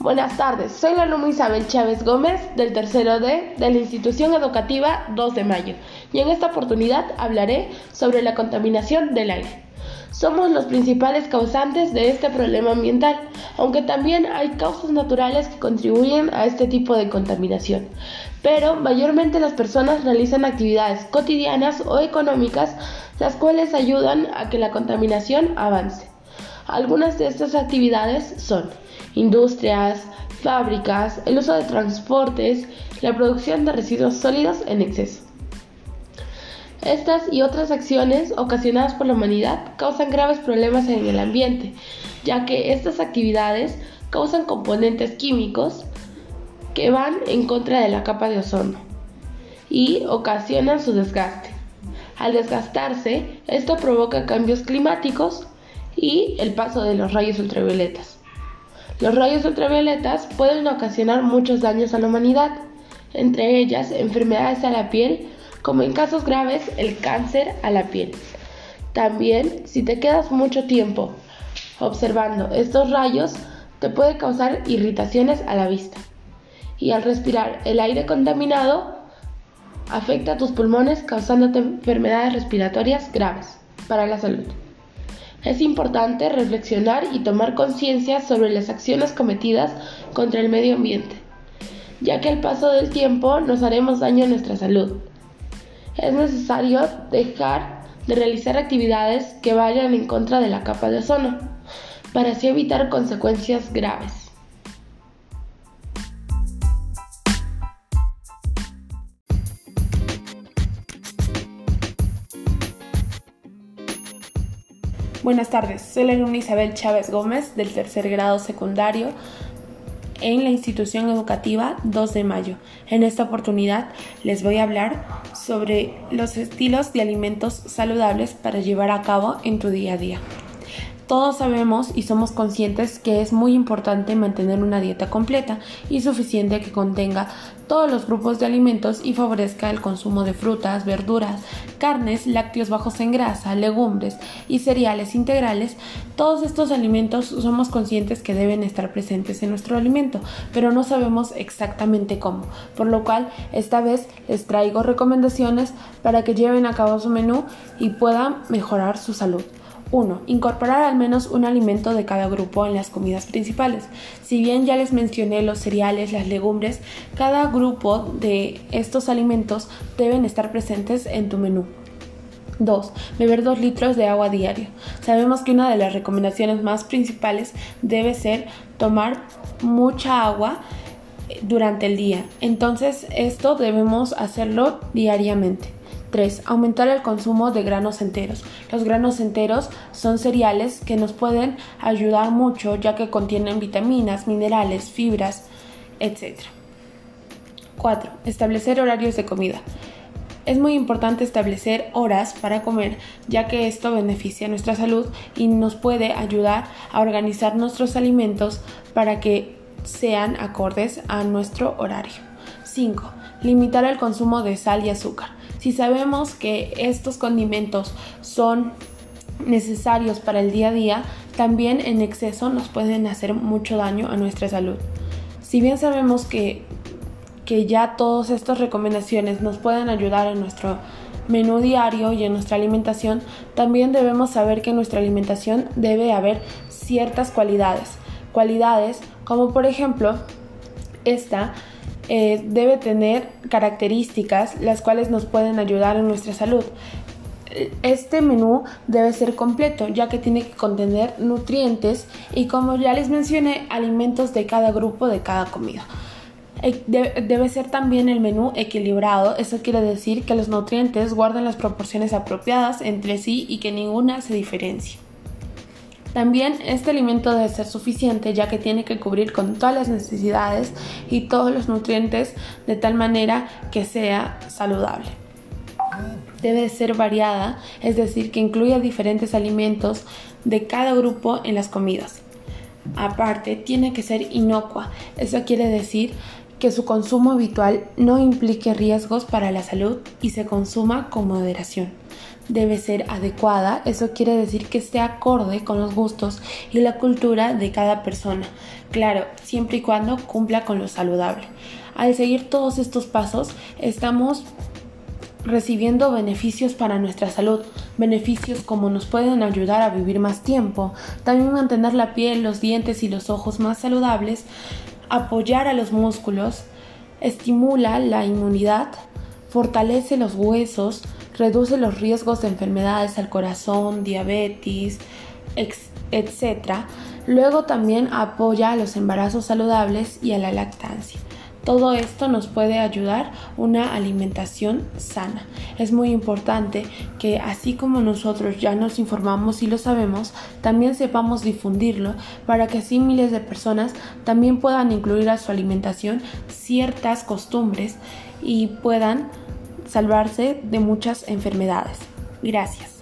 Buenas tardes, soy la alumna Isabel Chávez Gómez del tercero D de la institución educativa 2 de mayo y en esta oportunidad hablaré sobre la contaminación del aire. Somos los principales causantes de este problema ambiental, aunque también hay causas naturales que contribuyen a este tipo de contaminación. Pero mayormente las personas realizan actividades cotidianas o económicas las cuales ayudan a que la contaminación avance. Algunas de estas actividades son industrias, fábricas, el uso de transportes, la producción de residuos sólidos en exceso. Estas y otras acciones ocasionadas por la humanidad causan graves problemas en el ambiente, ya que estas actividades causan componentes químicos que van en contra de la capa de ozono y ocasionan su desgaste. Al desgastarse, esto provoca cambios climáticos y el paso de los rayos ultravioletas. Los rayos ultravioletas pueden ocasionar muchos daños a la humanidad, entre ellas enfermedades a la piel, como en casos graves el cáncer a la piel. También, si te quedas mucho tiempo observando estos rayos, te puede causar irritaciones a la vista. Y al respirar el aire contaminado, afecta a tus pulmones causándote enfermedades respiratorias graves para la salud. Es importante reflexionar y tomar conciencia sobre las acciones cometidas contra el medio ambiente, ya que al paso del tiempo nos haremos daño a nuestra salud. Es necesario dejar de realizar actividades que vayan en contra de la capa de ozono, para así evitar consecuencias graves. Buenas tardes, soy la alumna Isabel Chávez Gómez del tercer grado secundario en la institución educativa 2 de mayo. En esta oportunidad les voy a hablar sobre los estilos de alimentos saludables para llevar a cabo en tu día a día. Todos sabemos y somos conscientes que es muy importante mantener una dieta completa y suficiente que contenga todos los grupos de alimentos y favorezca el consumo de frutas, verduras, carnes, lácteos bajos en grasa, legumbres y cereales integrales. Todos estos alimentos somos conscientes que deben estar presentes en nuestro alimento, pero no sabemos exactamente cómo, por lo cual esta vez les traigo recomendaciones para que lleven a cabo su menú y puedan mejorar su salud. 1. Incorporar al menos un alimento de cada grupo en las comidas principales. Si bien ya les mencioné los cereales, las legumbres, cada grupo de estos alimentos deben estar presentes en tu menú. 2. Beber 2 litros de agua diario. Sabemos que una de las recomendaciones más principales debe ser tomar mucha agua durante el día. Entonces esto debemos hacerlo diariamente. 3. Aumentar el consumo de granos enteros. Los granos enteros son cereales que nos pueden ayudar mucho ya que contienen vitaminas, minerales, fibras, etc. 4. Establecer horarios de comida. Es muy importante establecer horas para comer, ya que esto beneficia nuestra salud y nos puede ayudar a organizar nuestros alimentos para que sean acordes a nuestro horario. 5. Limitar el consumo de sal y azúcar. Si sabemos que estos condimentos son necesarios para el día a día, también en exceso nos pueden hacer mucho daño a nuestra salud. Si bien sabemos que, que ya todas estas recomendaciones nos pueden ayudar en nuestro menú diario y en nuestra alimentación, también debemos saber que en nuestra alimentación debe haber ciertas cualidades. Cualidades como por ejemplo esta eh, debe tener características las cuales nos pueden ayudar en nuestra salud. Este menú debe ser completo ya que tiene que contener nutrientes y como ya les mencioné alimentos de cada grupo de cada comida. Eh, debe ser también el menú equilibrado, eso quiere decir que los nutrientes guarden las proporciones apropiadas entre sí y que ninguna se diferencie. También este alimento debe ser suficiente ya que tiene que cubrir con todas las necesidades y todos los nutrientes de tal manera que sea saludable. Debe ser variada, es decir, que incluya diferentes alimentos de cada grupo en las comidas. Aparte, tiene que ser inocua, eso quiere decir que su consumo habitual no implique riesgos para la salud y se consuma con moderación. Debe ser adecuada, eso quiere decir que esté acorde con los gustos y la cultura de cada persona. Claro, siempre y cuando cumpla con lo saludable. Al seguir todos estos pasos, estamos recibiendo beneficios para nuestra salud, beneficios como nos pueden ayudar a vivir más tiempo, también mantener la piel, los dientes y los ojos más saludables, apoyar a los músculos, estimula la inmunidad, fortalece los huesos, reduce los riesgos de enfermedades al corazón, diabetes, etc. Luego también apoya a los embarazos saludables y a la lactancia. Todo esto nos puede ayudar una alimentación sana. Es muy importante que así como nosotros ya nos informamos y lo sabemos, también sepamos difundirlo para que así miles de personas también puedan incluir a su alimentación ciertas costumbres y puedan salvarse de muchas enfermedades. Gracias.